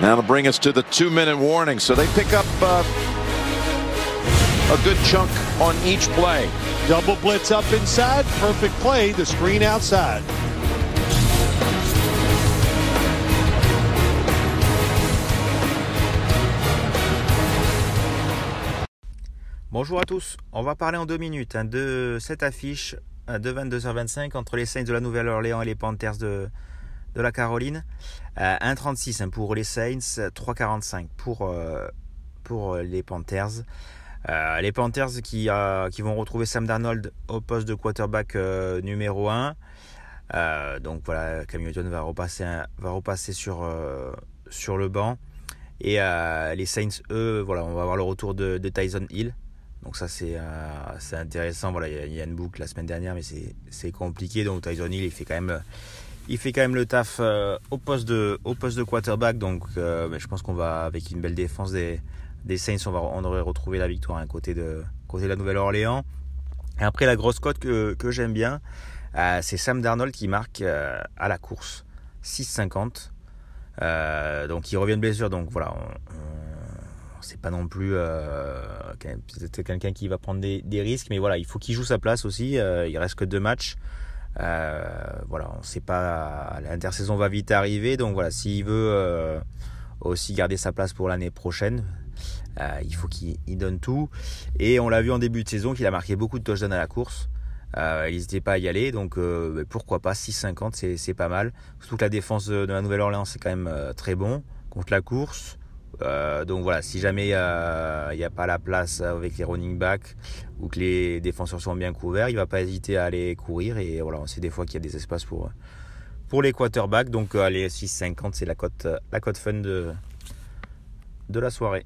That'll bring us to the two-minute warning. So they pick up uh, a good chunk on each play. Double blitz up inside. Perfect play. The screen outside. Bonjour à tous, on va parler en deux minutes hein, de cette affiche euh, de 22h25 entre les Saints de la Nouvelle-Orléans et les Panthers de, de la Caroline. Euh, 1,36 hein, pour les Saints, 3,45 pour, euh, pour les Panthers. Euh, les Panthers qui, euh, vont retrouver Sam Darnold au poste de quarterback euh, numéro 1. donc voilà, Cam Newton va repasser, sur, le banc. Et les Saints, eux, voilà, on va avoir le retour de Tyson Hill, donc ça c'est euh, intéressant. Voilà, il y, a une boucle la semaine dernière, mais c'est compliqué. Donc Tyson Hill, il fait quand même, il fait quand même le taf euh, au poste de, au poste de quarterback. Donc euh, ben, je pense qu'on va avec une belle défense des, des Saints, on va, on aurait retrouvé la victoire hein, côté de, côté de la Nouvelle-Orléans. Et après la grosse cote que, que j'aime bien, c'est Sam Darnold qui marque à la course 6,50. Euh, donc il revient de blessure, donc voilà, c'est pas non plus euh, quelqu'un qui va prendre des, risques, mais voilà, il faut qu'il joue sa place aussi. Euh, il reste que deux matchs. Euh, voilà, on sait pas. L'intersaison va vite arriver, donc voilà, s'il veut aussi garder sa place pour l'année prochaine, il faut qu'il donne tout. Et on l'a vu en début de saison qu'il a marqué beaucoup de touchdowns à la course. Il n'hésitait pas à y aller, donc pourquoi pas 6,50, c'est pas mal. Surtout que la défense de, la Nouvelle-Orléans c'est quand même très bon contre la course. Euh, donc voilà, si jamais il n'y a, pas la place avec les running backs ou que les défenseurs sont bien couverts, il va pas hésiter à aller courir. Et voilà, on sait des fois qu'il y a des espaces pour, les quarterbacks. Donc allez, 6,50, c'est la cote, la fun de la soirée.